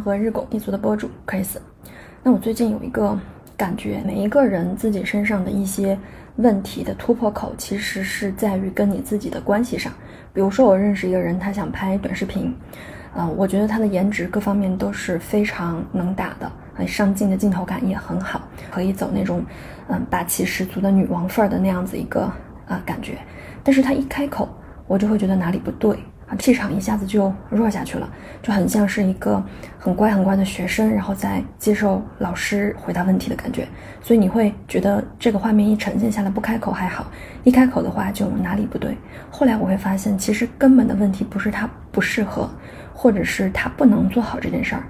和日拱一卒的播主 Chris。那我最近有一个感觉，每一个人自己身上的一些问题的突破口，其实是在于跟你自己的关系上。比如说，我认识一个人，他想拍短视频，嗯，我觉得他的颜值各方面都是非常能打的，很上镜的镜头感也很好，可以走那种嗯霸气十足的女王范儿的那样子一个啊感觉。但是他一开口，我就会觉得哪里不对。啊，气场一下子就弱下去了，就很像是一个很乖很乖的学生，然后在接受老师回答问题的感觉。所以你会觉得这个画面一呈现下来，不开口还好，一开口的话就哪里不对。后来我会发现，其实根本的问题不是他不适合，或者是他不能做好这件事儿，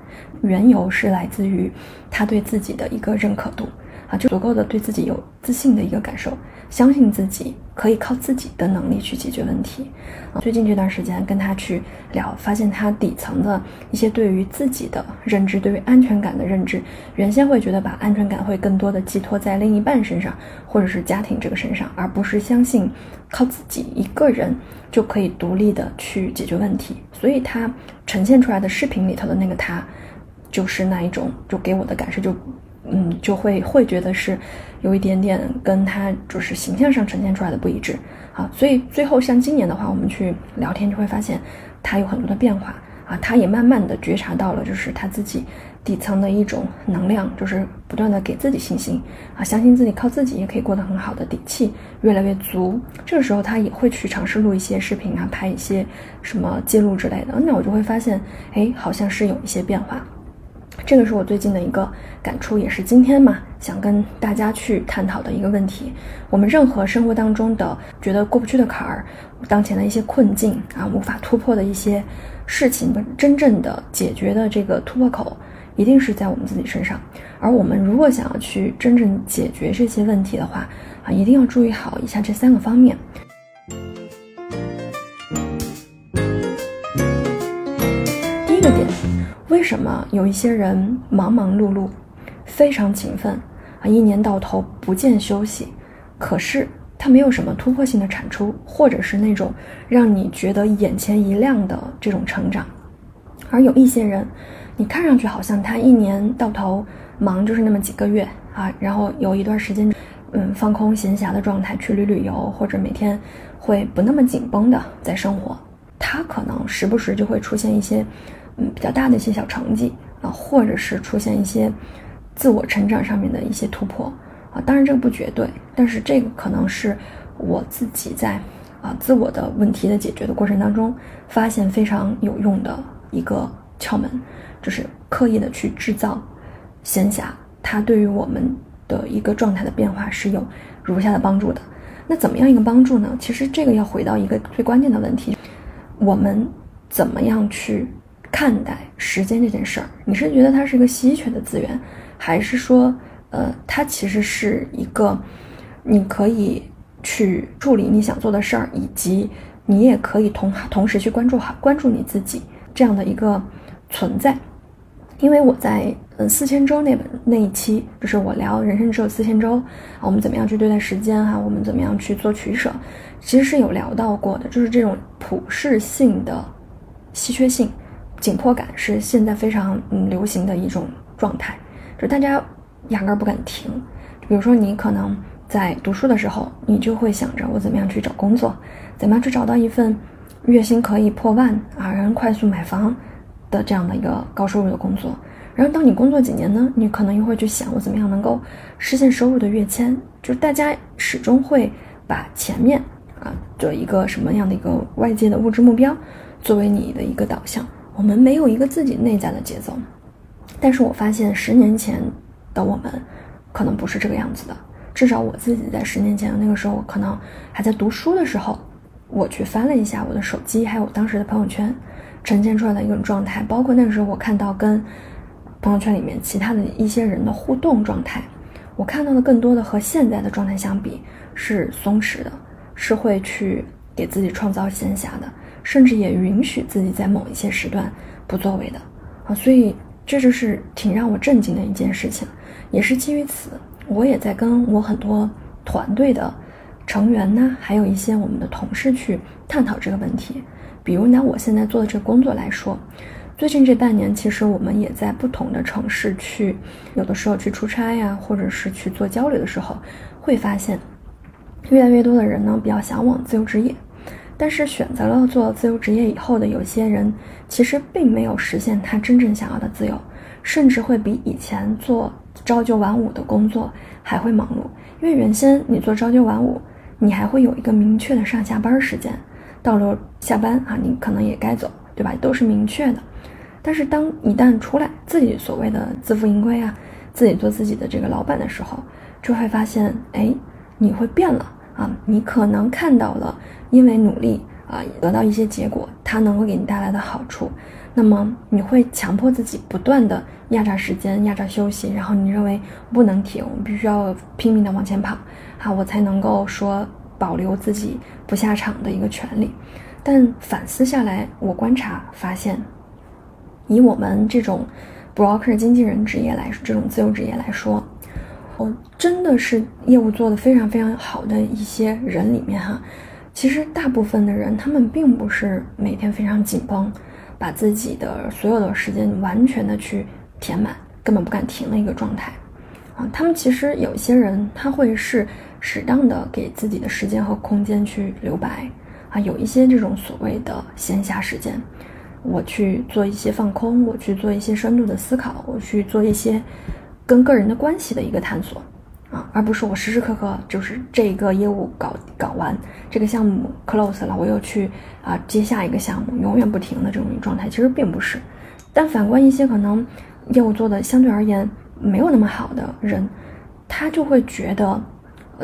缘由是来自于他对自己的一个认可度。就足够的对自己有自信的一个感受，相信自己可以靠自己的能力去解决问题。啊，最近这段时间跟他去聊，发现他底层的一些对于自己的认知，对于安全感的认知，原先会觉得把安全感会更多的寄托在另一半身上，或者是家庭这个身上，而不是相信靠自己一个人就可以独立的去解决问题。所以他呈现出来的视频里头的那个他，就是那一种，就给我的感受就。嗯，就会会觉得是有一点点跟他就是形象上呈现出来的不一致啊，所以最后像今年的话，我们去聊天就会发现他有很多的变化啊，他也慢慢的觉察到了，就是他自己底层的一种能量，就是不断的给自己信心啊，相信自己靠自己也可以过得很好的底气越来越足。这个时候他也会去尝试录一些视频啊，拍一些什么记录之类的，那我就会发现，哎，好像是有一些变化。这个是我最近的一个感触，也是今天嘛想跟大家去探讨的一个问题。我们任何生活当中的觉得过不去的坎儿，当前的一些困境啊，无法突破的一些事情，真正的解决的这个突破口，一定是在我们自己身上。而我们如果想要去真正解决这些问题的话，啊，一定要注意好以下这三个方面。为什么有一些人忙忙碌碌，非常勤奋啊，一年到头不见休息，可是他没有什么突破性的产出，或者是那种让你觉得眼前一亮的这种成长，而有一些人，你看上去好像他一年到头忙就是那么几个月啊，然后有一段时间，嗯，放空闲暇的状态去旅旅游，或者每天会不那么紧绷的在生活，他可能时不时就会出现一些。嗯，比较大的一些小成绩啊，或者是出现一些自我成长上面的一些突破啊，当然这个不绝对，但是这个可能是我自己在啊自我的问题的解决的过程当中发现非常有用的一个窍门，就是刻意的去制造闲暇，它对于我们的一个状态的变化是有如下的帮助的。那怎么样一个帮助呢？其实这个要回到一个最关键的问题，我们怎么样去？看待时间这件事儿，你是觉得它是一个稀缺的资源，还是说，呃，它其实是一个你可以去处理你想做的事儿，以及你也可以同同时去关注好关注你自己这样的一个存在？因为我在嗯四千周那本那一期，就是我聊人生只有四千周，我们怎么样去对待时间哈，我们怎么样去做取舍，其实是有聊到过的，就是这种普适性的稀缺性。紧迫感是现在非常嗯流行的一种状态，就大家压根儿不敢停。比如说，你可能在读书的时候，你就会想着我怎么样去找工作，怎么样去找到一份月薪可以破万啊，让人快速买房的这样的一个高收入的工作。然后，当你工作几年呢，你可能又会去想我怎么样能够实现收入的跃迁。就是大家始终会把前面啊的一个什么样的一个外界的物质目标作为你的一个导向。我们没有一个自己内在的节奏，但是我发现十年前的我们可能不是这个样子的。至少我自己在十年前那个时候，我可能还在读书的时候，我去翻了一下我的手机，还有当时的朋友圈呈现出来的一种状态，包括那个时候我看到跟朋友圈里面其他的一些人的互动状态，我看到的更多的和现在的状态相比是松弛的，是会去给自己创造闲暇的。甚至也允许自己在某一些时段不作为的啊，所以这就是挺让我震惊的一件事情。也是基于此，我也在跟我很多团队的成员呢，还有一些我们的同事去探讨这个问题。比如拿我现在做的这个工作来说，最近这半年，其实我们也在不同的城市去，有的时候去出差呀，或者是去做交流的时候，会发现，越来越多的人呢比较向往自由职业，但是选择了做自由职业以后的有些人，其实并没有实现他真正想要的自由，甚至会比以前做朝九晚五的工作还会忙碌，因为原先你做朝九晚五，你还会有一个明确的上下班时间。到了下班啊，你可能也该走，对吧？都是明确的。但是当一旦出来自己所谓的自负盈亏啊，自己做自己的这个老板的时候，就会发现，哎，你会变了啊！你可能看到了，因为努力啊，得到一些结果，它能够给你带来的好处，那么你会强迫自己不断的压榨时间、压榨休息，然后你认为不能停，必须要拼命的往前跑，好，我才能够说。保留自己不下场的一个权利，但反思下来，我观察发现，以我们这种 broker 经纪人职业来说，这种自由职业来说，我真的是业务做得非常非常好的一些人里面哈，其实大部分的人他们并不是每天非常紧绷，把自己的所有的时间完全的去填满，根本不敢停的一个状态啊，他们其实有一些人他会是。适当的给自己的时间和空间去留白，啊，有一些这种所谓的闲暇时间，我去做一些放空，我去做一些深度的思考，我去做一些跟个人的关系的一个探索，啊，而不是我时时刻刻就是这个业务搞搞完，这个项目 close 了，我又去啊接下一个项目，永远不停的这种状态，其实并不是。但反观一些可能业务做的相对而言没有那么好的人，他就会觉得。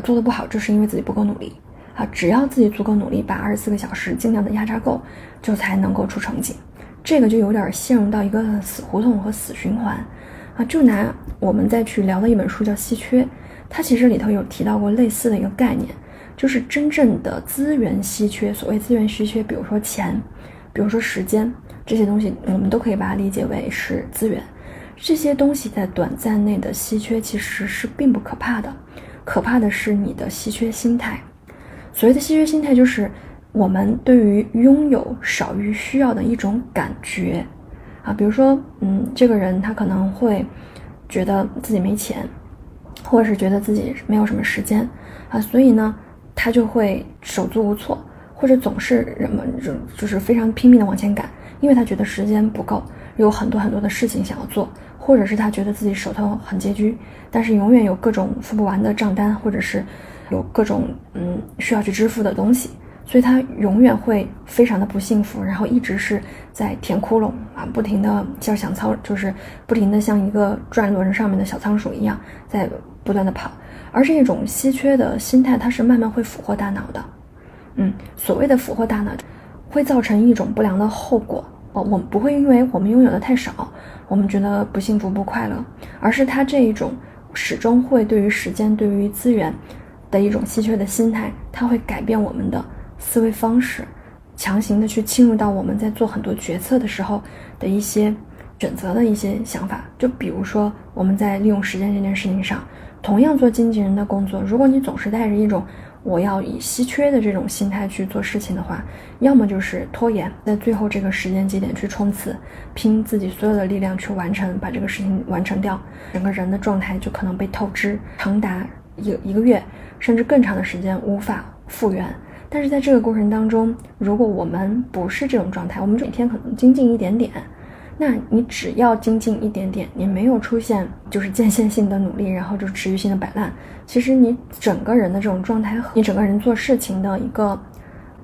做的不好，就是因为自己不够努力啊！只要自己足够努力，把二十四个小时尽量的压榨够，就才能够出成绩。这个就有点陷入到一个死胡同和死循环就拿我们再去聊的一本书叫《稀缺》，它其实里头有提到过类似的一个概念，就是真正的资源稀缺。所谓资源稀缺，比如说钱，比如说时间这些东西，我们都可以把它理解为是资源。这些东西在短暂内的稀缺其实是并不可怕的。可怕的是你的稀缺心态。所谓的稀缺心态，就是我们对于拥有少于需要的一种感觉啊。比如说，嗯，这个人他可能会觉得自己没钱，或者是觉得自己没有什么时间啊，所以呢，他就会手足无措，或者总是人们就就是非常拼命的往前赶，因为他觉得时间不够，有很多很多的事情想要做。或者是他觉得自己手头很拮据，但是永远有各种付不完的账单，或者是有各种嗯需要去支付的东西，所以他永远会非常的不幸福，然后一直是在填窟窿啊，不停的像想操，就是不停的像一个转轮上面的小仓鼠一样在不断的跑，而这种稀缺的心态，它是慢慢会俘获大脑的，嗯，所谓的俘获大脑，会造成一种不良的后果。哦，我们不会因为我们拥有的太少，我们觉得不幸福不快乐，而是他这一种始终会对于时间、对于资源的一种稀缺的心态，它会改变我们的思维方式，强行的去侵入到我们在做很多决策的时候的一些选择的一些想法。就比如说我们在利用时间这件事情上，同样做经纪人的工作，如果你总是带着一种我要以稀缺的这种心态去做事情的话，要么就是拖延，在最后这个时间节点去冲刺，拼自己所有的力量去完成，把这个事情完成掉，整个人的状态就可能被透支，长达一一个月甚至更长的时间无法复原。但是在这个过程当中，如果我们不是这种状态，我们每天可能精进一点点。那你只要精进一点点，你没有出现就是间歇性的努力，然后就持续性的摆烂，其实你整个人的这种状态和，你整个人做事情的一个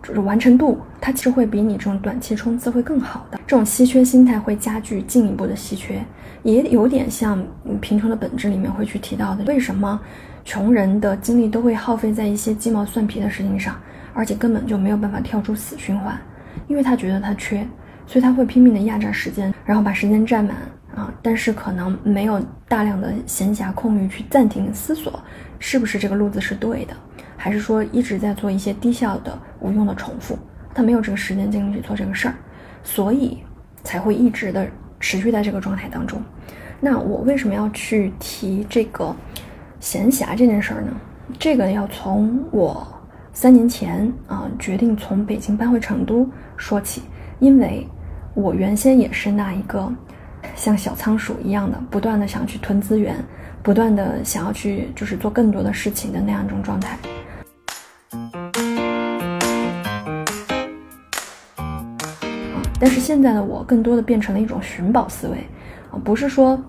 就是完成度，它其实会比你这种短期冲刺会更好的。这种稀缺心态会加剧进一步的稀缺，也有点像贫穷的本质里面会去提到的，为什么穷人的精力都会耗费在一些鸡毛蒜皮的事情上，而且根本就没有办法跳出死循环，因为他觉得他缺。所以他会拼命的压榨时间，然后把时间占满啊，但是可能没有大量的闲暇空余去暂停思索，是不是这个路子是对的，还是说一直在做一些低效的无用的重复？他没有这个时间精力去做这个事儿，所以才会一直的持续在这个状态当中。那我为什么要去提这个闲暇这件事儿呢？这个要从我三年前啊决定从北京搬回成都说起，因为。我原先也是那一个像小仓鼠一样的，不断的想去囤资源，不断的想要去就是做更多的事情的那样一种状态。但是现在的我更多的变成了一种寻宝思维，啊，不是说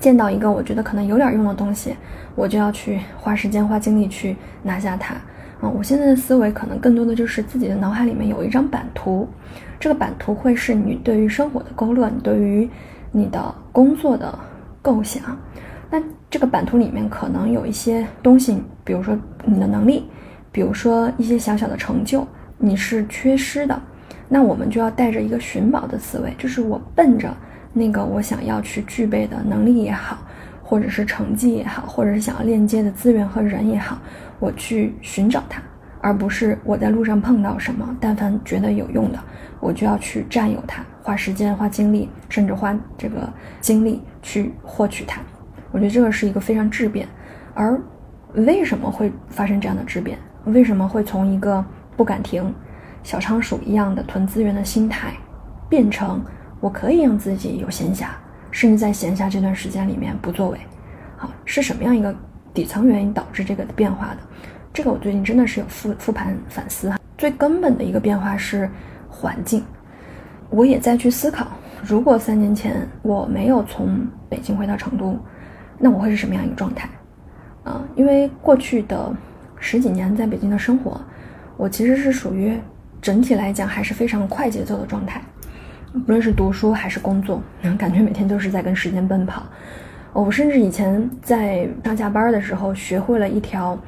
见到一个我觉得可能有点用的东西，我就要去花时间花精力去拿下它，啊，我现在的思维可能更多的就是自己的脑海里面有一张版图，这个版图会是你对于生活的勾勒，你对于你的工作的构想，那这个版图里面可能有一些东西，比如说你的能力，比如说一些小小的成就，你是缺失的。那我们就要带着一个寻宝的思维，就是我奔着那个我想要去具备的能力也好，或者是成绩也好，或者是想要链接的资源和人也好，我去寻找它，而不是我在路上碰到什么，但凡觉得有用的，我就要去占有它，花时间、花精力，甚至花这个精力去获取它。我觉得这个是一个非常质变。而为什么会发生这样的质变？为什么会从一个不敢停？小仓鼠一样的囤资源的心态，变成我可以让自己有闲暇，甚至在闲暇这段时间里面不作为。好，是什么样一个底层原因导致这个变化的？这个我最近真的是有复复盘反思哈。最根本的一个变化是环境，我也在去思考，如果三年前我没有从北京回到成都，那我会是什么样一个状态？啊，因为过去的十几年在北京的生活，我其实是属于。整体来讲还是非常快节奏的状态，不论是读书还是工作，感觉每天都是在跟时间奔跑。我甚至以前在上下班的时候，学会了一条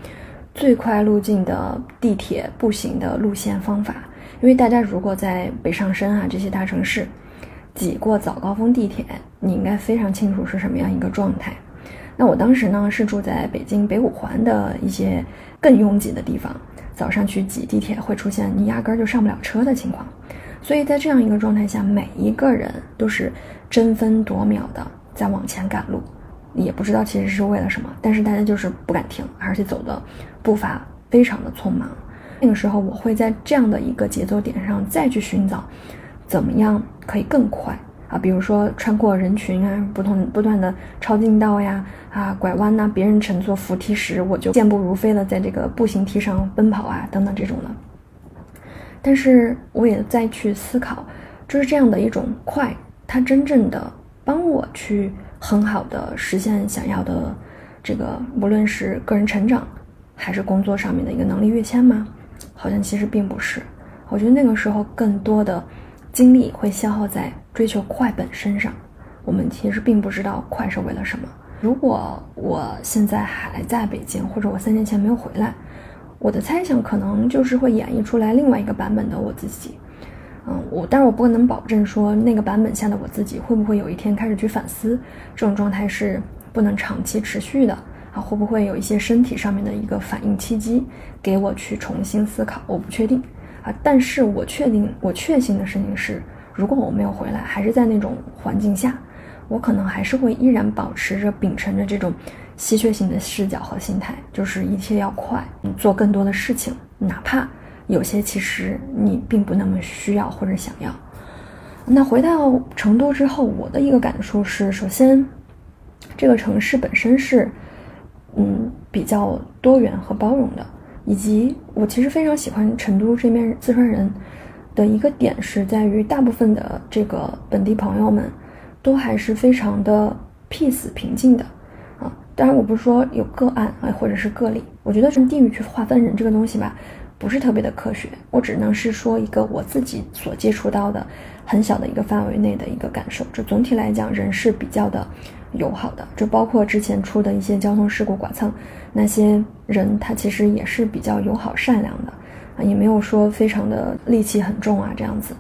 最快路径的地铁、步行的路线方法。因为大家如果在北上深啊这些大城市挤过早高峰地铁，你应该非常清楚是什么样一个状态。那我当时呢是住在北京北五环的一些更拥挤的地方。早上去挤地铁会出现你压根儿就上不了车的情况，所以在这样一个状态下，每一个人都是争分夺秒的在往前赶路，也不知道其实是为了什么，但是大家就是不敢停，而且走的步伐非常的匆忙。那个时候，我会在这样的一个节奏点上再去寻找，怎么样可以更快。啊，比如说穿过人群啊，不同不断的超近道呀，啊拐弯呐，别人乘坐扶梯时，我就健步如飞的在这个步行梯上奔跑啊，等等这种的。但是我也在去思考，就是这样的一种快，它真正的帮我去很好的实现想要的这个，无论是个人成长，还是工作上面的一个能力跃迁吗？好像其实并不是。我觉得那个时候更多的。精力会消耗在追求快本身上，我们其实并不知道快是为了什么。如果我现在还在北京，或者我三年前没有回来，我的猜想可能就是会演绎出来另外一个版本的我自己。嗯，我但是我不能保证说那个版本下的我自己会不会有一天开始去反思，这种状态是不能长期持续的啊？会不会有一些身体上面的一个反应契机给我去重新思考？我不确定。啊！但是我确定，我确信的事情是，如果我没有回来，还是在那种环境下，我可能还是会依然保持着秉承着这种稀缺性的视角和心态，就是一切要快，做更多的事情，哪怕有些其实你并不那么需要或者想要。那回到成都之后，我的一个感受是，首先，这个城市本身是，嗯，比较多元和包容的。以及我其实非常喜欢成都这边四川人的一个点是在于，大部分的这个本地朋友们都还是非常的 peace 平静的啊。当然，我不是说有个案啊，或者是个例，我觉得从地域去划分人这个东西吧，不是特别的科学。我只能是说一个我自己所接触到的很小的一个范围内的一个感受。就总体来讲，人是比较的。友好的，就包括之前出的一些交通事故剐蹭，那些人他其实也是比较友好善良的，啊，也没有说非常的戾气很重啊这样子。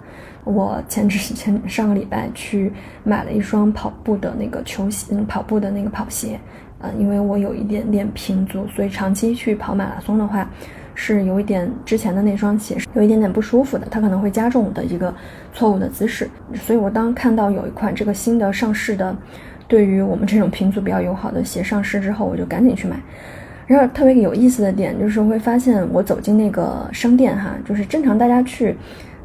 我前之 前上个礼拜去买了一双跑步的那个球鞋，跑步的那个跑鞋，呃，因为我有一点点平足，所以长期去跑马拉松的话，是有一点之前的那双鞋是有一点点不舒服的，它可能会加重我的一个错误的姿势，所以我当看到有一款这个新的上市的。对于我们这种平足比较友好的鞋上市之后，我就赶紧去买。然后特别有意思的点就是会发现，我走进那个商店哈，就是正常大家去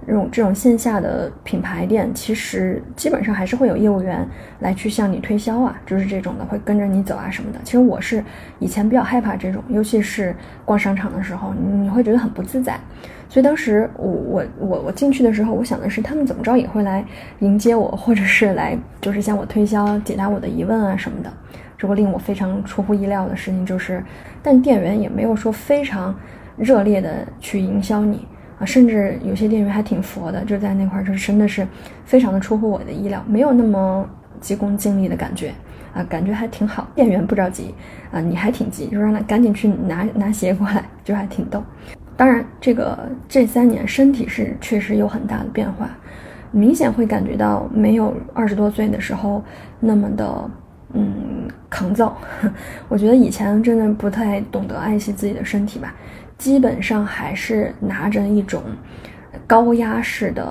这种这种线下的品牌店，其实基本上还是会有业务员来去向你推销啊，就是这种的会跟着你走啊什么的。其实我是以前比较害怕这种，尤其是逛商场的时候，你会觉得很不自在。所以当时我我我我进去的时候，我想的是他们怎么着也会来迎接我，或者是来就是向我推销、解答我的疑问啊什么的。这个令我非常出乎意料的事情就是，但店员也没有说非常热烈的去营销你。啊，甚至有些店员还挺佛的，就在那块儿，就是真的是非常的出乎我的意料，没有那么急功近利的感觉啊，感觉还挺好。店员不着急啊，你还挺急，就让他赶紧去拿拿鞋过来，就还挺逗。当然，这个这三年身体是确实有很大的变化，明显会感觉到没有二十多岁的时候那么的嗯抗造。我觉得以前真的不太懂得爱惜自己的身体吧。基本上还是拿着一种高压式的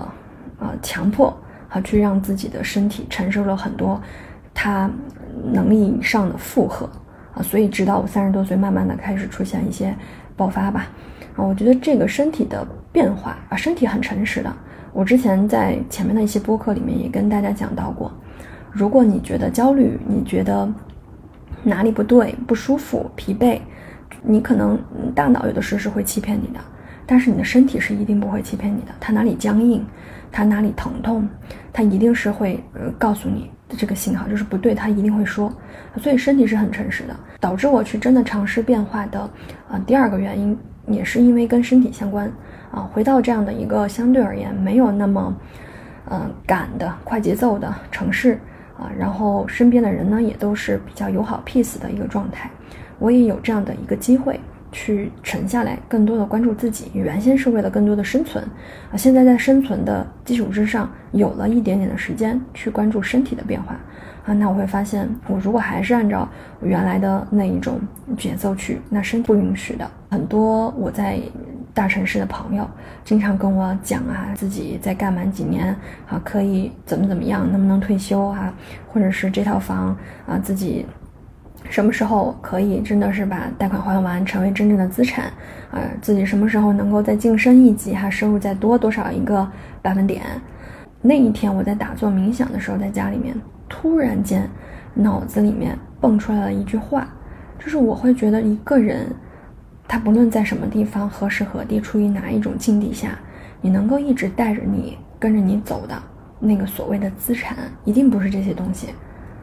啊强迫啊，去让自己的身体承受了很多他能力以上的负荷啊，所以直到我三十多岁，慢慢的开始出现一些爆发吧啊，我觉得这个身体的变化啊，身体很诚实的。我之前在前面的一些播客里面也跟大家讲到过，如果你觉得焦虑，你觉得哪里不对、不舒服、疲惫。你可能大脑有的时候是会欺骗你的，但是你的身体是一定不会欺骗你的。它哪里僵硬，它哪里疼痛，它一定是会呃告诉你的这个信号就是不对，它一定会说。所以身体是很诚实的。导致我去真的尝试变化的啊第二个原因也是因为跟身体相关啊。回到这样的一个相对而言没有那么嗯赶的快节奏的城市啊，然后身边的人呢也都是比较友好 peace 的一个状态。我也有这样的一个机会去沉下来，更多的关注自己。原先是为了更多的生存，啊，现在在生存的基础之上，有了一点点的时间去关注身体的变化，啊，那我会发现，我如果还是按照原来的那一种节奏去，那身体不允许的。很多我在大城市的朋友经常跟我讲啊，自己再干满几年啊，可以怎么怎么样，能不能退休啊，或者是这套房啊，自己。什么时候可以真的是把贷款还完，成为真正的资产？啊，自己什么时候能够再晋升一级，哈，收入再多多少一个百分点？那一天我在打坐冥想的时候，在家里面突然间脑子里面蹦出来了一句话，就是我会觉得一个人，他不论在什么地方、何时何地、处于哪一种境地下，你能够一直带着你、跟着你走的那个所谓的资产，一定不是这些东西。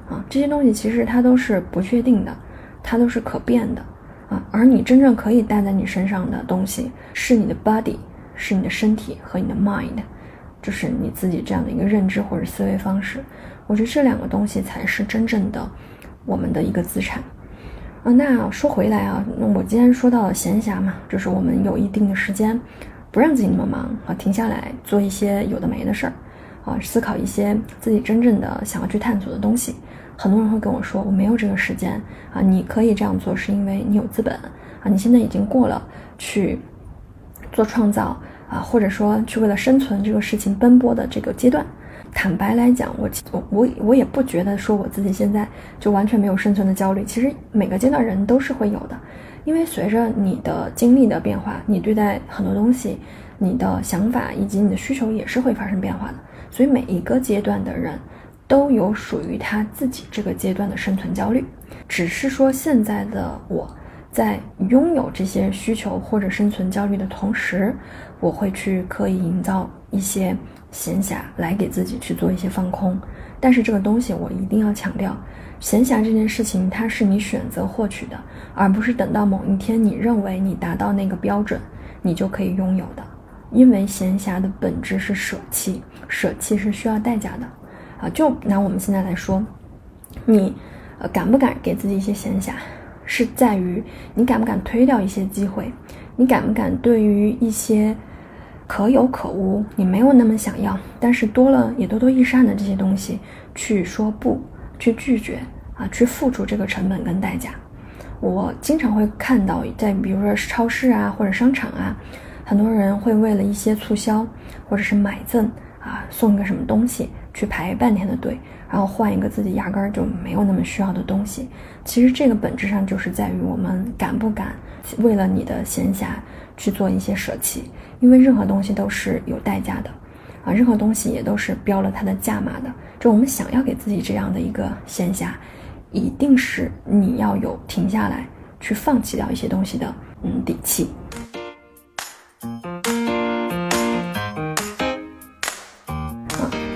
啊，这些东西其实它都是不确定的，它都是可变的啊。而你真正可以带在你身上的东西，是你的 body，是你的身体和你的 mind，就是你自己这样的一个认知或者思维方式。我觉得这两个东西才是真正的我们的一个资产啊。那说回来啊，那我今天说到了闲暇嘛，就是我们有一定的时间，不让自己那么忙啊，停下来做一些有的没的事儿啊，思考一些自己真正的想要去探索的东西。很多人会跟我说，我没有这个时间啊。你可以这样做，是因为你有资本啊。你现在已经过了去做创造啊，或者说去为了生存这个事情奔波的这个阶段。坦白来讲，我我我我也不觉得说我自己现在就完全没有生存的焦虑。其实每个阶段人都是会有的，因为随着你的经历的变化，你对待很多东西，你的想法以及你的需求也是会发生变化的。所以每一个阶段的人。都有属于他自己这个阶段的生存焦虑，只是说现在的我在拥有这些需求或者生存焦虑的同时，我会去刻意营造一些闲暇来给自己去做一些放空。但是这个东西我一定要强调，闲暇这件事情它是你选择获取的，而不是等到某一天你认为你达到那个标准，你就可以拥有的。因为闲暇的本质是舍弃，舍弃是需要代价的。啊，就拿我们现在来说，你，呃，敢不敢给自己一些闲暇，是在于你敢不敢推掉一些机会，你敢不敢对于一些可有可无，你没有那么想要，但是多了也多多益善的这些东西，去说不，去拒绝啊，去付出这个成本跟代价。我经常会看到，在比如说超市啊或者商场啊，很多人会为了一些促销或者是买赠啊，送一个什么东西。去排半天的队，然后换一个自己压根儿就没有那么需要的东西。其实这个本质上就是在于我们敢不敢为了你的闲暇去做一些舍弃，因为任何东西都是有代价的。啊，任何东西也都是标了它的价码的。就我们想要给自己这样的一个闲暇，一定是你要有停下来去放弃掉一些东西的嗯底气。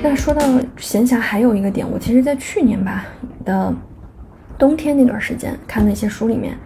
那说到闲暇，还有一个点，我其实在去年吧的冬天那段时间看的一些书里面。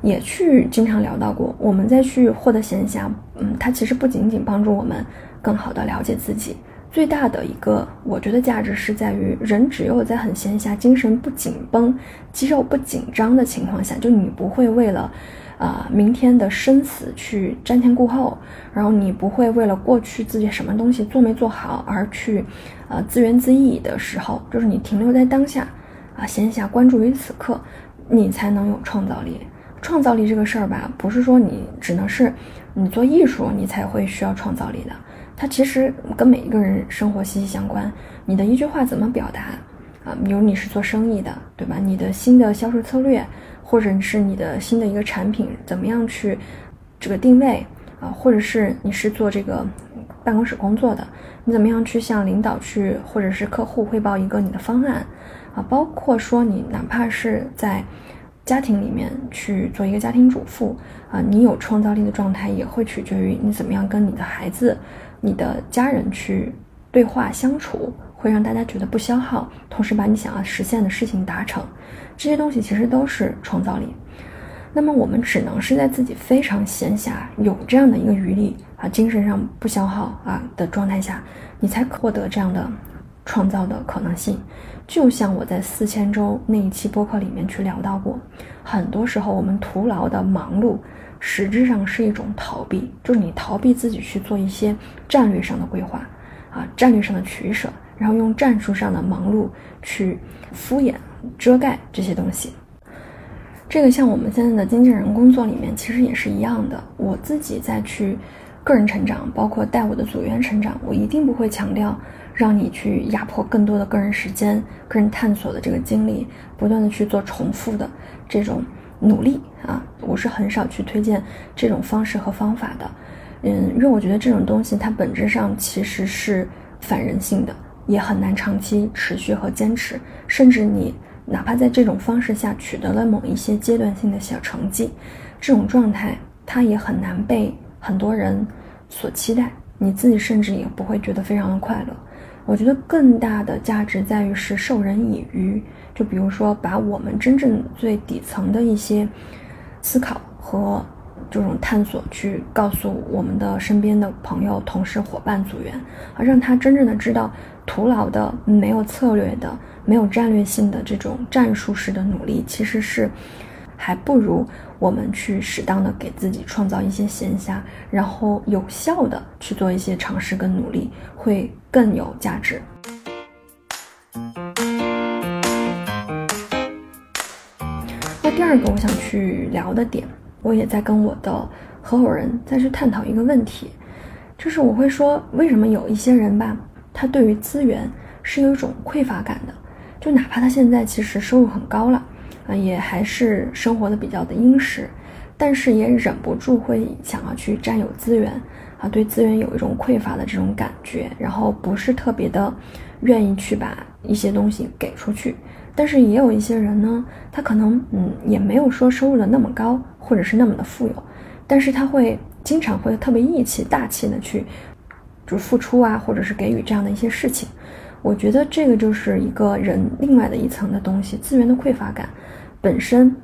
也去经常聊到过，我们再去获得闲暇，嗯，它其实不仅仅帮助我们更好的了解自己，最大的一个我觉得价值是在于，人只有在很闲暇、精神不紧绷、肌肉不紧张的情况下，就你不会为了，啊，明天的生死去瞻前顾后，然后你不会为了过去自己什么东西做没做好而去，呃，自怨自艾的时候，就是你停留在当下，啊，闲暇关注于此刻，你才能有创造力。创造力这个事儿吧，不是说你只能是你做艺术你才会需要创造力的，它其实跟每一个人生活息息相关。你的一句话怎么表达啊？比如你是做生意的，对吧？你的新的销售策略，或者是你的新的一个产品，怎么样去这个定位啊？或者是你是做这个办公室工作的，你怎么样去向领导去或者是客户汇报一个你的方案啊？包括说你哪怕是在。家庭里面去做一个家庭主妇啊，你有创造力的状态也会取决于你怎么样跟你的孩子、你的家人去对话相处，会让大家觉得不消耗，同时把你想要实现的事情达成。这些东西其实都是创造力。那么我们只能是在自己非常闲暇、有这样的一个余力啊，精神上不消耗啊的状态下，你才获得这样的创造的可能性。就像我在四千周那一期播客里面去聊到过，很多时候我们徒劳的忙碌，实质上是一种逃避，就是你逃避自己去做一些战略上的规划，啊，战略上的取舍，然后用战术上的忙碌去敷衍遮盖这些东西。这个像我们现在的经纪人工作里面其实也是一样的，我自己在去个人成长，包括带我的组员成长，我一定不会强调。让你去压迫更多的个人时间、个人探索的这个精力，不断的去做重复的这种努力啊，我是很少去推荐这种方式和方法的。嗯，因为我觉得这种东西它本质上其实是反人性的，也很难长期持续和坚持。甚至你哪怕在这种方式下取得了某一些阶段性的小成绩，这种状态它也很难被很多人所期待，你自己甚至也不会觉得非常的快乐。我觉得更大的价值在于是授人以渔，就比如说把我们真正最底层的一些思考和这种探索去告诉我们的身边的朋友、同事、伙伴、组员，啊，让他真正的知道，徒劳的、没有策略的、没有战略性的这种战术式的努力，其实是还不如。我们去适当的给自己创造一些闲暇，然后有效的去做一些尝试跟努力，会更有价值。那第二个我想去聊的点，我也在跟我的合伙人再去探讨一个问题，就是我会说，为什么有一些人吧，他对于资源是有一种匮乏感的，就哪怕他现在其实收入很高了。啊，也还是生活的比较的殷实，但是也忍不住会想要去占有资源啊，对资源有一种匮乏的这种感觉，然后不是特别的愿意去把一些东西给出去。但是也有一些人呢，他可能嗯也没有说收入的那么高，或者是那么的富有，但是他会经常会特别义气、大气的去就付出啊，或者是给予这样的一些事情。我觉得这个就是一个人另外的一层的东西，资源的匮乏感。本身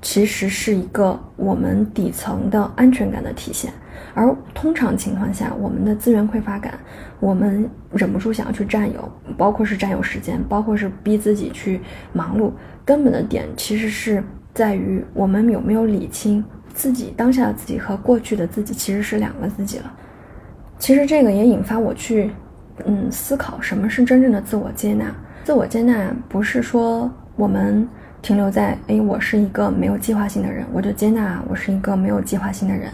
其实是一个我们底层的安全感的体现，而通常情况下，我们的资源匮乏感，我们忍不住想要去占有，包括是占有时间，包括是逼自己去忙碌，根本的点其实是在于我们有没有理清自己当下的自己和过去的自己其实是两个自己了。其实这个也引发我去嗯思考什么是真正的自我接纳。自我接纳不是说我们。停留在哎，我是一个没有计划性的人，我就接纳我是一个没有计划性的人。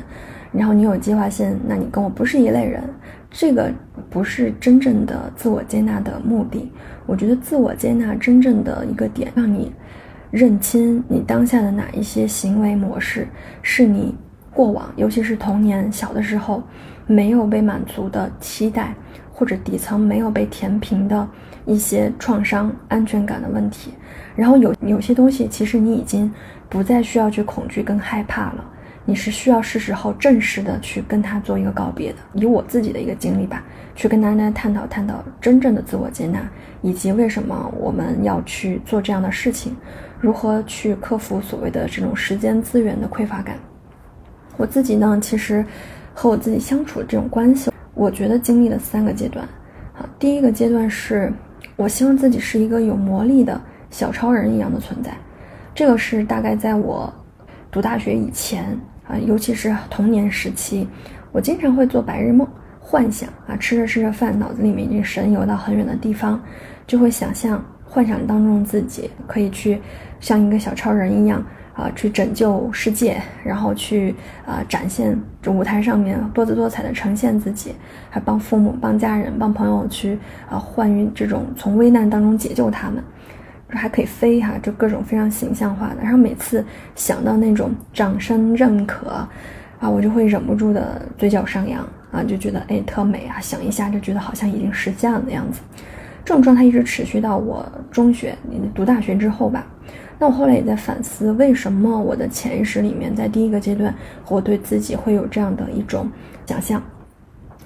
然后你有计划性，那你跟我不是一类人，这个不是真正的自我接纳的目的。我觉得自我接纳真正的一个点，让你认清你当下的哪一些行为模式是你过往，尤其是童年小的时候没有被满足的期待，或者底层没有被填平的一些创伤、安全感的问题。然后有有些东西，其实你已经不再需要去恐惧跟害怕了，你是需要是时候正式的去跟他做一个告别的。以我自己的一个经历吧，去跟大家探讨探讨真正的自我接纳，以及为什么我们要去做这样的事情，如何去克服所谓的这种时间资源的匮乏感。我自己呢，其实和我自己相处的这种关系，我觉得经历了三个阶段。啊，第一个阶段是我希望自己是一个有魔力的小超人一样的存在，这个是大概在我读大学以前啊，尤其是童年时期，我经常会做白日梦，幻想啊，吃着吃着饭，脑子里面已经神游到很远的地方，就会想象幻想当中自己可以去像一个小超人一样。啊，去拯救世界，然后去啊展现这舞台上面多姿多彩的呈现自己，还帮父母、帮家人、帮朋友去啊换于这种从危难当中解救他们，还可以飞哈，就各种非常形象化的。然后每次想到那种掌声认可啊，我就会忍不住的嘴角上扬啊，就觉得哎特美啊，想一下就觉得好像已经实现了的样子。这种状态一直持续到我中学读大学之后吧。那我后来也在反思，为什么我的潜意识里面在第一个阶段，我对自己会有这样的一种想象？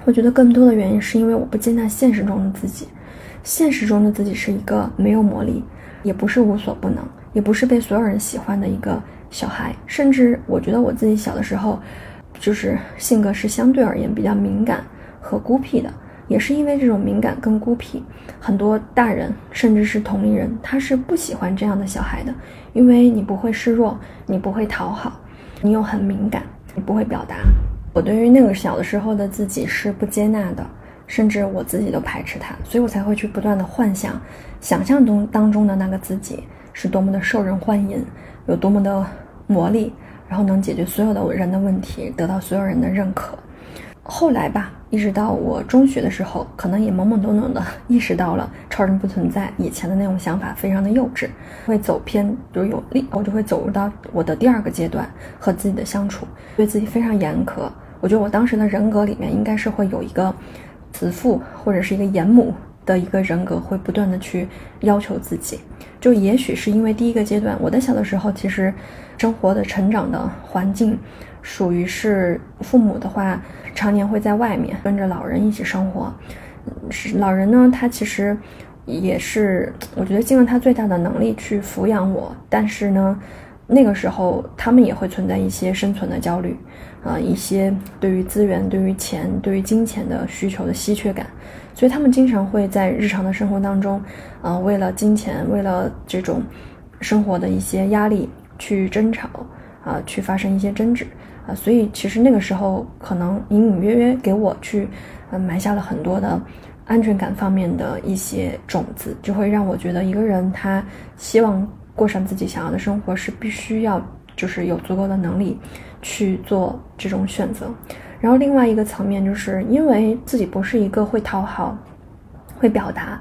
我觉得更多的原因是因为我不接纳现实中的自己，现实中的自己是一个没有魔力，也不是无所不能，也不是被所有人喜欢的一个小孩。甚至我觉得我自己小的时候，就是性格是相对而言比较敏感和孤僻的。也是因为这种敏感跟孤僻，很多大人甚至是同龄人，他是不喜欢这样的小孩的，因为你不会示弱，你不会讨好，你又很敏感，你不会表达。我对于那个小的时候的自己是不接纳的，甚至我自己都排斥他，所以我才会去不断的幻想，想象中当中的那个自己是多么的受人欢迎，有多么的魔力，然后能解决所有的人的问题，得到所有人的认可。后来吧。一直到我中学的时候，可能也懵懵懂懂的意识到了超人不存在，以前的那种想法非常的幼稚，会走偏，就有力，我就会走入到我的第二个阶段和自己的相处，对自己非常严苛。我觉得我当时的人格里面应该是会有一个慈父或者是一个严母的一个人格，会不断的去要求自己。就也许是因为第一个阶段，我在小的时候其实生活的成长的环境。属于是父母的话，常年会在外面跟着老人一起生活。是老人呢，他其实也是，我觉得尽了他最大的能力去抚养我。但是呢，那个时候他们也会存在一些生存的焦虑，啊，一些对于资源、对于钱、对于金钱的需求的稀缺感。所以他们经常会在日常的生活当中，啊，为了金钱，为了这种生活的一些压力去争吵，啊，去发生一些争执。啊，所以其实那个时候可能隐隐约约给我去，呃，埋下了很多的安全感方面的一些种子，就会让我觉得一个人他希望过上自己想要的生活是必须要就是有足够的能力去做这种选择。然后另外一个层面就是因为自己不是一个会讨好、会表达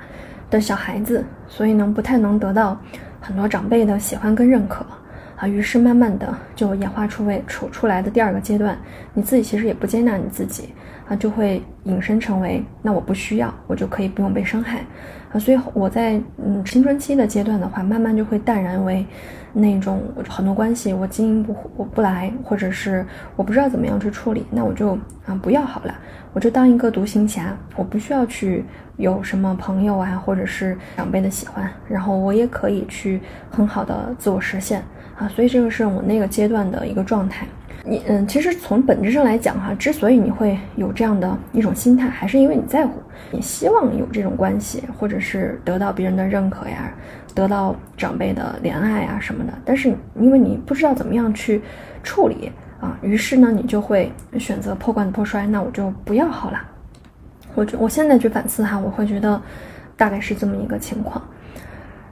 的小孩子，所以呢不太能得到很多长辈的喜欢跟认可。啊，于是慢慢的就演化出为处出来的第二个阶段，你自己其实也不接纳你自己，啊，就会引申成为那我不需要，我就可以不用被伤害，啊，所以我在嗯青春期的阶段的话，慢慢就会淡然为那种很多关系我经营不我不来，或者是我不知道怎么样去处理，那我就啊不要好了，我就当一个独行侠，我不需要去有什么朋友啊，或者是长辈的喜欢，然后我也可以去很好的自我实现。啊，所以这个是我那个阶段的一个状态。你嗯，其实从本质上来讲哈，之所以你会有这样的一种心态，还是因为你在乎，你希望有这种关系，或者是得到别人的认可呀，得到长辈的怜爱啊什么的。但是因为你不知道怎么样去处理啊，于是呢，你就会选择破罐子破摔，那我就不要好了。我觉我现在去反思哈，我会觉得大概是这么一个情况。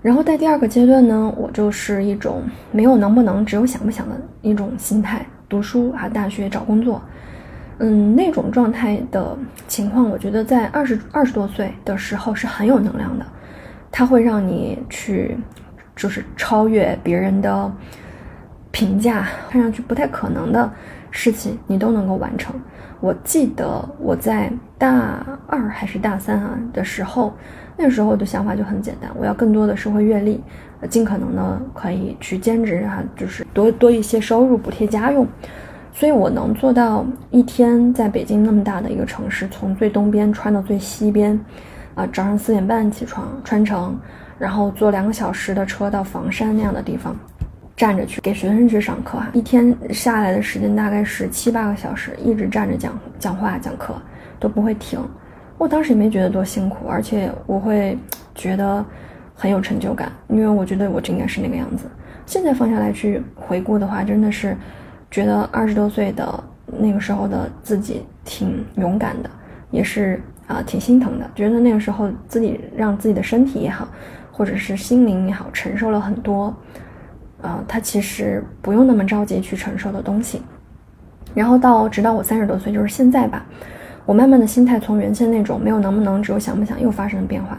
然后在第二个阶段呢，我就是一种没有能不能，只有想不想的一种心态，读书啊，大学找工作，嗯，那种状态的情况，我觉得在二十二十多岁的时候是很有能量的，它会让你去，就是超越别人的评价看上去不太可能的事情，你都能够完成。我记得我在大二还是大三啊的时候，那时候的想法就很简单，我要更多的社会阅历，尽可能的可以去兼职啊，就是多多一些收入补贴家用。所以我能做到一天在北京那么大的一个城市，从最东边穿到最西边，啊，早上四点半起床穿城，然后坐两个小时的车到房山那样的地方。站着去给学生去上课啊，一天下来的时间大概是七八个小时，一直站着讲讲话讲课都不会停。我当时也没觉得多辛苦，而且我会觉得很有成就感，因为我觉得我应该是那个样子。现在放下来去回顾的话，真的是觉得二十多岁的那个时候的自己挺勇敢的，也是啊挺心疼的。觉得那个时候自己让自己的身体也好，或者是心灵也好，承受了很多。呃，他其实不用那么着急去承受的东西，然后到直到我三十多岁，就是现在吧，我慢慢的心态从原先那种没有能不能，只有想不想，又发生了变化。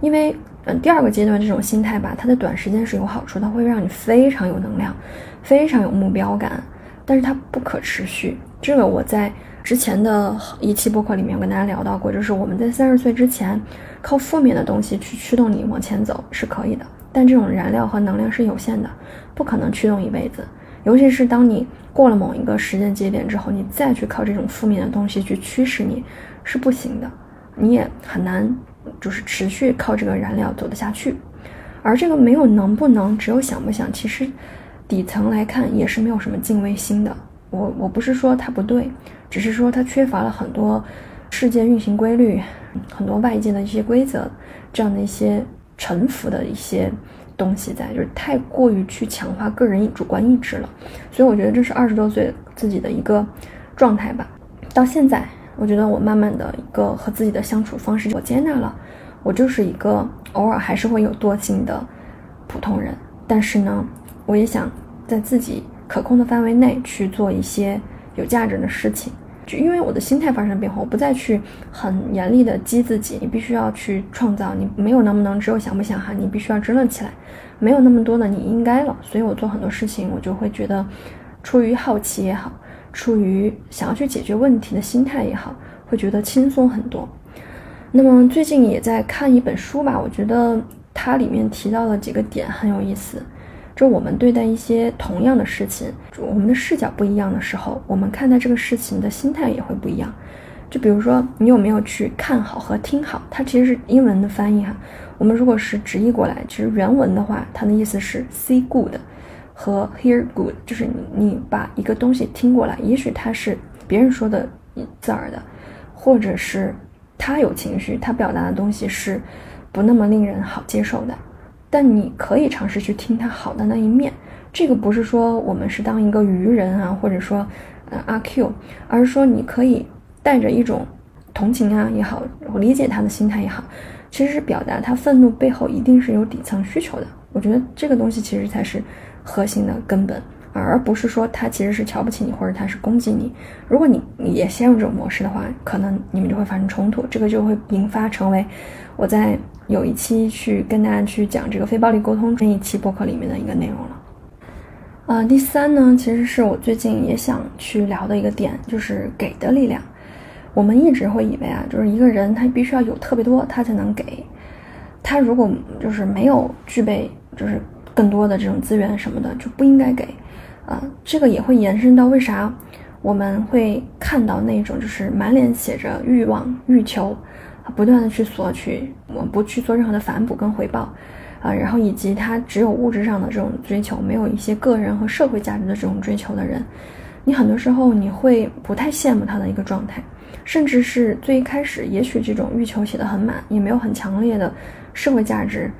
因为，嗯，第二个阶段这种心态吧，它的短时间是有好处，它会让你非常有能量，非常有目标感，但是它不可持续。这个我在之前的一期播客里面跟大家聊到过，就是我们在三十岁之前，靠负面的东西去驱动你往前走是可以的。但这种燃料和能量是有限的，不可能驱动一辈子。尤其是当你过了某一个时间节点之后，你再去靠这种负面的东西去驱使你，是不行的。你也很难，就是持续靠这个燃料走得下去。而这个没有能不能，只有想不想。其实底层来看也是没有什么敬畏心的。我我不是说它不对，只是说它缺乏了很多世界运行规律，很多外界的一些规则，这样的一些。臣服的一些东西在，就是太过于去强化个人主观意志了，所以我觉得这是二十多岁自己的一个状态吧。到现在，我觉得我慢慢的一个和自己的相处方式，我接纳了，我就是一个偶尔还是会有惰性的普通人。但是呢，我也想在自己可控的范围内去做一些有价值的事情。因为我的心态发生变化，我不再去很严厉的激自己，你必须要去创造，你没有能不能，只有想不想哈，你必须要支棱起来，没有那么多的你应该了，所以我做很多事情，我就会觉得，出于好奇也好，出于想要去解决问题的心态也好，会觉得轻松很多。那么最近也在看一本书吧，我觉得它里面提到了几个点很有意思。就我们对待一些同样的事情，我们的视角不一样的时候，我们看待这个事情的心态也会不一样。就比如说，你有没有去看好和听好？它其实是英文的翻译哈。我们如果是直译过来，其实原文的话，它的意思是 see good 和 hear good，就是你你把一个东西听过来，也许它是别人说的字儿的，或者是他有情绪，他表达的东西是不那么令人好接受的。但你可以尝试去听他好的那一面，这个不是说我们是当一个愚人啊，或者说呃阿 Q，而是说你可以带着一种同情啊也好，我理解他的心态也好，其实是表达他愤怒背后一定是有底层需求的。我觉得这个东西其实才是核心的根本，而不是说他其实是瞧不起你或者他是攻击你。如果你也陷入这种模式的话，可能你们就会发生冲突，这个就会引发成为我在。有一期去跟大家去讲这个非暴力沟通这一期播客里面的一个内容了。呃，第三呢，其实是我最近也想去聊的一个点，就是给的力量。我们一直会以为啊，就是一个人他必须要有特别多，他才能给。他如果就是没有具备，就是更多的这种资源什么的，就不应该给。啊，这个也会延伸到为啥我们会看到那种就是满脸写着欲望、欲求。不断的去索取，我不去做任何的反哺跟回报，啊，然后以及他只有物质上的这种追求，没有一些个人和社会价值的这种追求的人，你很多时候你会不太羡慕他的一个状态，甚至是最一开始，也许这种欲求写得很满，也没有很强烈的社会价值，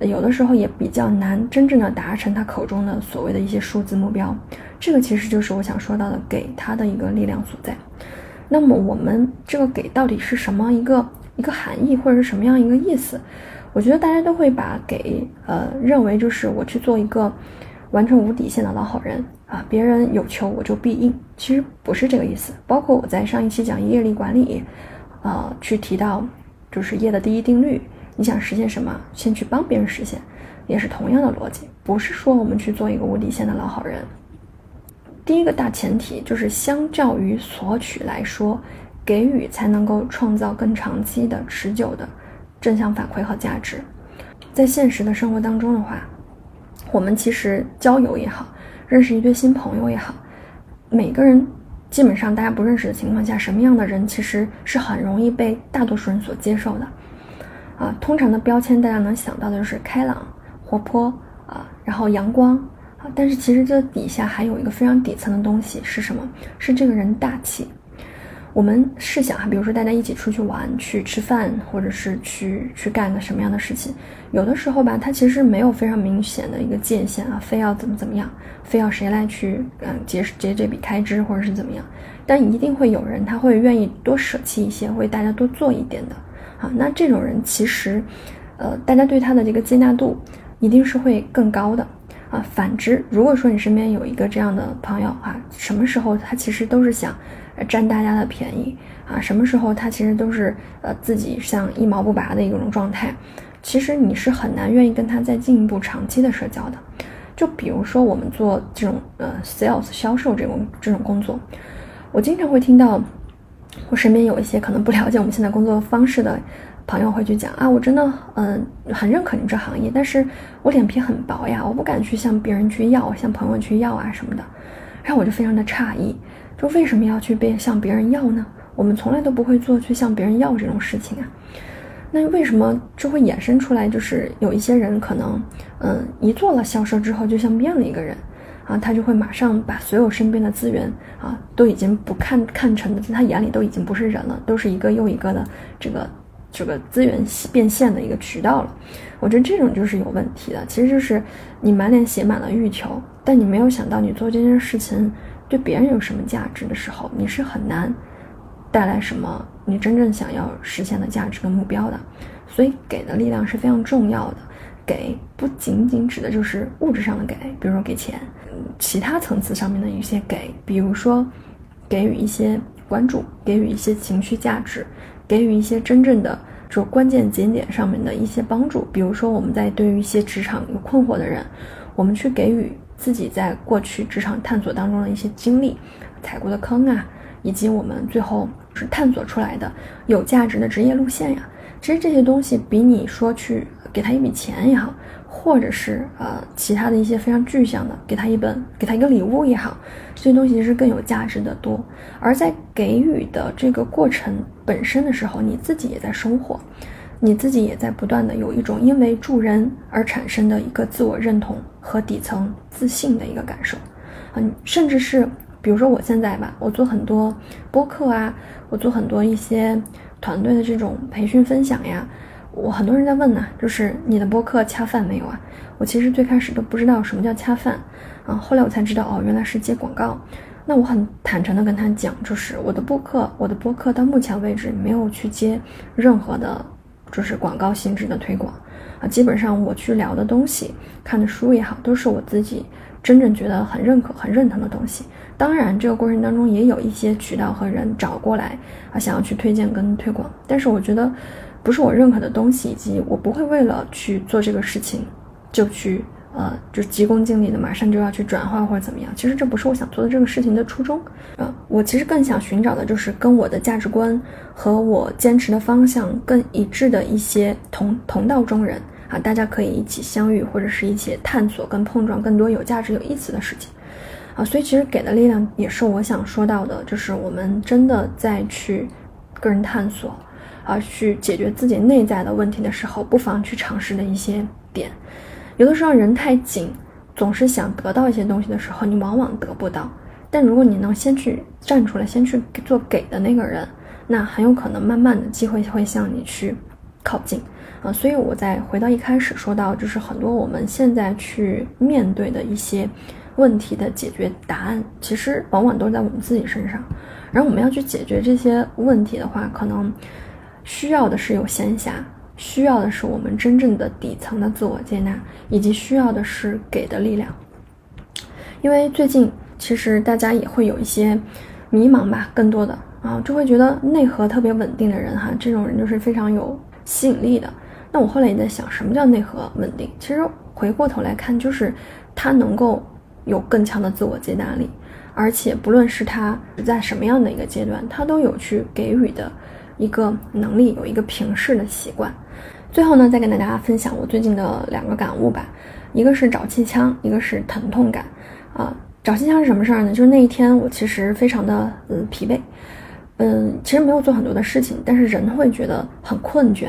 有的时候也比较难真正的达成他口中的所谓的一些数字目标，这个其实就是我想说到的给他的一个力量所在。那么我们这个给到底是什么一个？一个含义或者是什么样一个意思？我觉得大家都会把给呃认为就是我去做一个完全无底线的老好人啊，别人有求我就必应。其实不是这个意思。包括我在上一期讲业力管理，呃，去提到就是业的第一定律，你想实现什么，先去帮别人实现，也是同样的逻辑。不是说我们去做一个无底线的老好人，第一个大前提就是相较于索取来说，给予才能够创造更长期的、持久的正向反馈和价值。在现实的生活当中的话，我们其实交友也好，认识一堆新朋友也好，每个人基本上大家不认识的情况下，什么样的人其实是很容易被大多数人所接受的。啊，通常的标签大家能想到的就是开朗、活泼啊，然后阳光啊，但是其实这底下还有一个非常底层的东西是什么？是这个人大气。我们试想哈，比如说大家一起出去玩、去吃饭，或者是去去干个什么样的事情，有的时候吧，它其实没有非常明显的一个界限啊，非要怎么怎么样，非要谁来去嗯结结这笔开支或者是怎么样，但一定会有人他会愿意多舍弃一些，为大家多做一点的啊。那这种人其实，呃，大家对他的这个接纳度一定是会更高的啊。反之，如果说你身边有一个这样的朋友啊，什么时候他其实都是想。占大家的便宜啊！什么时候他其实都是呃自己像一毛不拔的一种状态，其实你是很难愿意跟他再进一步长期的社交的。就比如说我们做这种呃 sales 销售这种这种工作，我经常会听到我身边有一些可能不了解我们现在工作方式的朋友会去讲啊，我真的嗯很认可你这行业，但是我脸皮很薄呀，我不敢去向别人去要，向朋友去要啊什么的，然后我就非常的诧异。说为什么要去被向别人要呢？我们从来都不会做去向别人要这种事情啊。那为什么就会衍生出来？就是有一些人可能，嗯，一做了销售之后，就像变了一个人啊，他就会马上把所有身边的资源啊，都已经不看看成的，在他眼里都已经不是人了，都是一个又一个的这个这个资源变现的一个渠道了。我觉得这种就是有问题的。其实就是你满脸写满了欲求，但你没有想到你做这件事情。对别人有什么价值的时候，你是很难带来什么你真正想要实现的价值跟目标的。所以，给的力量是非常重要的。给不仅仅指的就是物质上的给，比如说给钱，其他层次上面的一些给，比如说给予一些关注，给予一些情绪价值，给予一些真正的就关键节点上面的一些帮助。比如说，我们在对于一些职场有困惑的人，我们去给予。自己在过去职场探索当中的一些经历、踩过的坑啊，以及我们最后是探索出来的有价值的职业路线呀，其实这些东西比你说去给他一笔钱也好，或者是呃其他的一些非常具象的，给他一本、给他一个礼物也好，这些东西是更有价值的多。而在给予的这个过程本身的时候，你自己也在收获。你自己也在不断的有一种因为助人而产生的一个自我认同和底层自信的一个感受，嗯，甚至是比如说我现在吧，我做很多播客啊，我做很多一些团队的这种培训分享呀，我很多人在问呢，就是你的播客恰饭没有啊？我其实最开始都不知道什么叫恰饭，啊，后来我才知道哦，原来是接广告。那我很坦诚的跟他讲，就是我的播客，我的播客到目前为止没有去接任何的。就是广告性质的推广啊，基本上我去聊的东西、看的书也好，都是我自己真正觉得很认可、很认同的东西。当然，这个过程当中也有一些渠道和人找过来啊，想要去推荐跟推广，但是我觉得不是我认可的东西，以及我不会为了去做这个事情就去。呃，就急功近利的，马上就要去转化或者怎么样？其实这不是我想做的这个事情的初衷。呃，我其实更想寻找的就是跟我的价值观和我坚持的方向更一致的一些同同道中人啊，大家可以一起相遇，或者是一起探索跟碰撞更多有价值、有意思的事情啊。所以其实给的力量也是我想说到的，就是我们真的在去个人探索啊，去解决自己内在的问题的时候，不妨去尝试的一些点。有的时候人太紧，总是想得到一些东西的时候，你往往得不到。但如果你能先去站出来，先去做给的那个人，那很有可能慢慢的机会会向你去靠近啊。所以我再回到一开始说到，就是很多我们现在去面对的一些问题的解决答案，其实往往都是在我们自己身上。然后我们要去解决这些问题的话，可能需要的是有闲暇。需要的是我们真正的底层的自我接纳，以及需要的是给的力量。因为最近其实大家也会有一些迷茫吧，更多的啊，就会觉得内核特别稳定的人哈，这种人就是非常有吸引力的。那我后来也在想，什么叫内核稳定？其实回过头来看，就是他能够有更强的自我接纳力，而且不论是他在什么样的一个阶段，他都有去给予的一个能力，有一个平视的习惯。最后呢，再跟大家分享我最近的两个感悟吧，一个是找气枪，一个是疼痛感。啊，找气枪是什么事儿呢？就是那一天我其实非常的嗯疲惫，嗯，其实没有做很多的事情，但是人会觉得很困倦。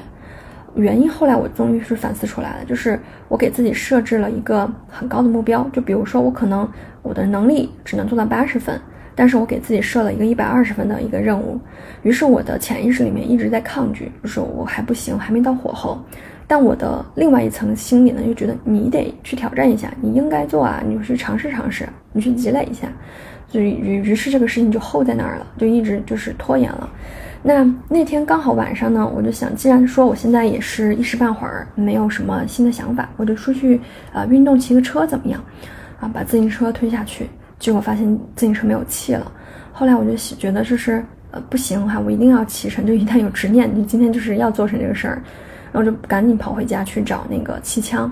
原因后来我终于是反思出来了，就是我给自己设置了一个很高的目标，就比如说我可能我的能力只能做到八十分，但是我给自己设了一个一百二十分的一个任务，于是我的潜意识里面一直在抗拒，就是我还不行，还没到火候。但我的另外一层心理呢，又觉得你得去挑战一下，你应该做啊，你去尝试尝试，你去积累一下，所以于于是这个事情就 hold 在那儿了，就一直就是拖延了。那那天刚好晚上呢，我就想，既然说我现在也是一时半会儿没有什么新的想法，我就出去呃运动骑个车怎么样？啊，把自行车推下去，结果发现自行车没有气了。后来我就觉得就是呃不行哈，我一定要骑成，就一旦有执念，你今天就是要做成这个事儿，然后就赶紧跑回家去找那个气枪，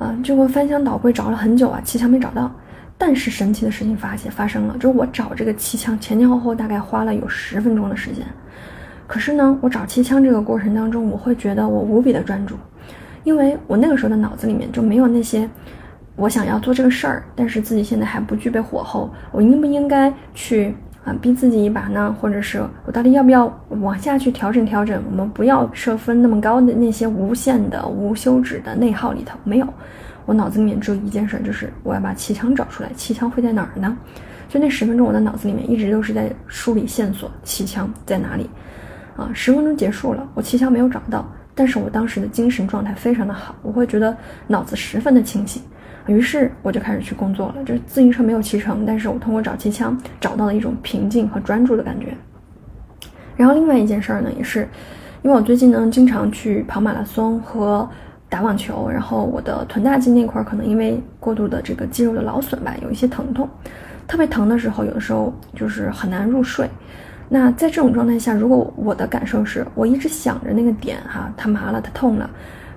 啊，结果翻箱倒柜找了很久啊，气枪没找到。但是神奇的事情发现发生了，就是我找这个气枪前前后后大概花了有十分钟的时间。可是呢，我找气枪这个过程当中，我会觉得我无比的专注，因为我那个时候的脑子里面就没有那些我想要做这个事儿，但是自己现在还不具备火候，我应不应该去啊逼自己一把呢？或者是我到底要不要往下去调整调整？我们不要设分那么高的那些无限的无休止的内耗里头没有，我脑子里面只有一件事，就是我要把气枪找出来，气枪会在哪儿呢？就那十分钟，我的脑子里面一直都是在梳理线索，气枪在哪里？啊，十分钟结束了，我气枪没有找到，但是我当时的精神状态非常的好，我会觉得脑子十分的清醒，于是我就开始去工作了。就是自行车没有骑成，但是我通过找气枪找到了一种平静和专注的感觉。然后另外一件事儿呢，也是因为我最近呢经常去跑马拉松和打网球，然后我的臀大肌那块儿可能因为过度的这个肌肉的劳损吧，有一些疼痛，特别疼的时候，有的时候就是很难入睡。那在这种状态下，如果我的感受是我一直想着那个点哈，它麻了，它痛了，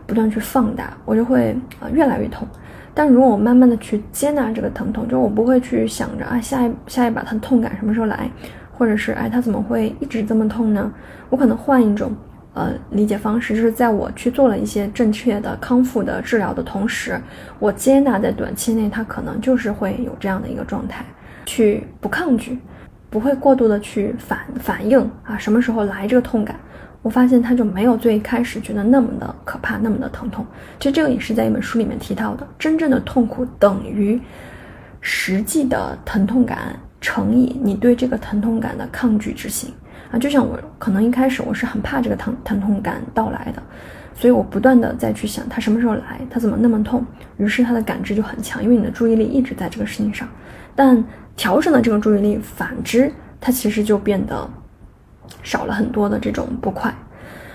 不断去放大，我就会啊越来越痛。但如果我慢慢的去接纳这个疼痛，就我不会去想着啊下一下一把它的痛感什么时候来，或者是哎它怎么会一直这么痛呢？我可能换一种呃理解方式，就是在我去做了一些正确的康复的治疗的同时，我接纳在短期内它可能就是会有这样的一个状态，去不抗拒。不会过度的去反反应啊，什么时候来这个痛感？我发现它就没有最开始觉得那么的可怕，那么的疼痛。其实这个也是在一本书里面提到的，真正的痛苦等于实际的疼痛感乘以你对这个疼痛感的抗拒之心啊。就像我可能一开始我是很怕这个疼疼痛感到来的，所以我不断的再去想它什么时候来，它怎么那么痛，于是它的感知就很强，因为你的注意力一直在这个事情上，但。调整了这个注意力，反之，它其实就变得少了很多的这种不快。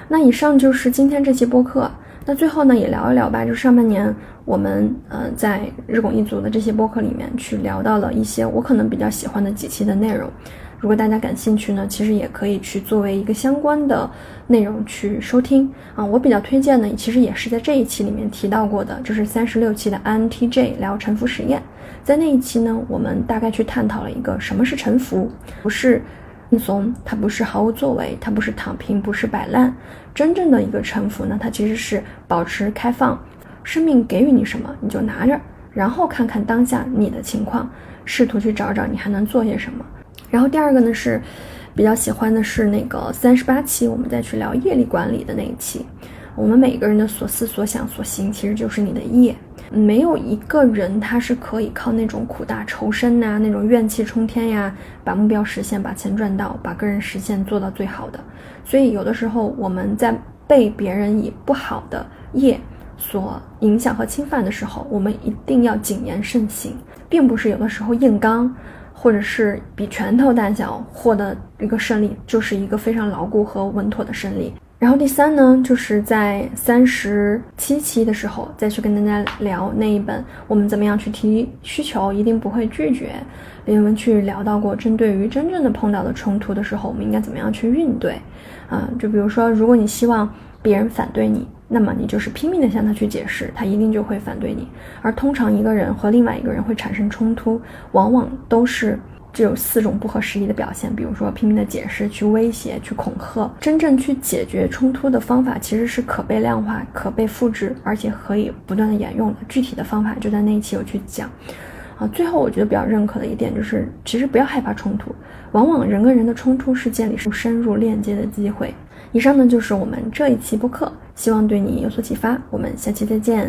那以上就是今天这期播客。那最后呢，也聊一聊吧。就上半年我们呃在日拱一卒的这些播客里面去聊到了一些我可能比较喜欢的几期的内容。如果大家感兴趣呢，其实也可以去作为一个相关的内容去收听啊。我比较推荐的，其实也是在这一期里面提到过的，就是三十六期的 INTJ 聊沉浮实验。在那一期呢，我们大概去探讨了一个什么是沉浮，不是轻松，它不是毫无作为，它不是躺平，不是摆烂。真正的一个沉浮呢，它其实是保持开放，生命给予你什么你就拿着，然后看看当下你的情况，试图去找找你还能做些什么。然后第二个呢是，比较喜欢的是那个三十八期，我们再去聊业力管理的那一期。我们每个人的所思所想所行，其实就是你的业。没有一个人他是可以靠那种苦大仇深呐，那种怨气冲天呀，把目标实现，把钱赚到，把个人实现做到最好的。所以有的时候我们在被别人以不好的业所影响和侵犯的时候，我们一定要谨言慎行，并不是有的时候硬刚。或者是比拳头大小获得一个胜利，就是一个非常牢固和稳妥的胜利。然后第三呢，就是在三十七期的时候再去跟大家聊那一本，我们怎么样去提需求，一定不会拒绝。我们去聊到过，针对于真正的碰到的冲突的时候，我们应该怎么样去应对？啊，就比如说，如果你希望别人反对你，那么你就是拼命的向他去解释，他一定就会反对你。而通常一个人和另外一个人会产生冲突，往往都是。只有四种不合时宜的表现，比如说拼命的解释、去威胁、去恐吓。真正去解决冲突的方法其实是可被量化、可被复制，而且可以不断的沿用的。具体的方法就在那一期有去讲。啊，最后我觉得比较认可的一点就是，其实不要害怕冲突，往往人跟人的冲突是建立出深入链接的机会。以上呢就是我们这一期播客，希望对你有所启发。我们下期再见。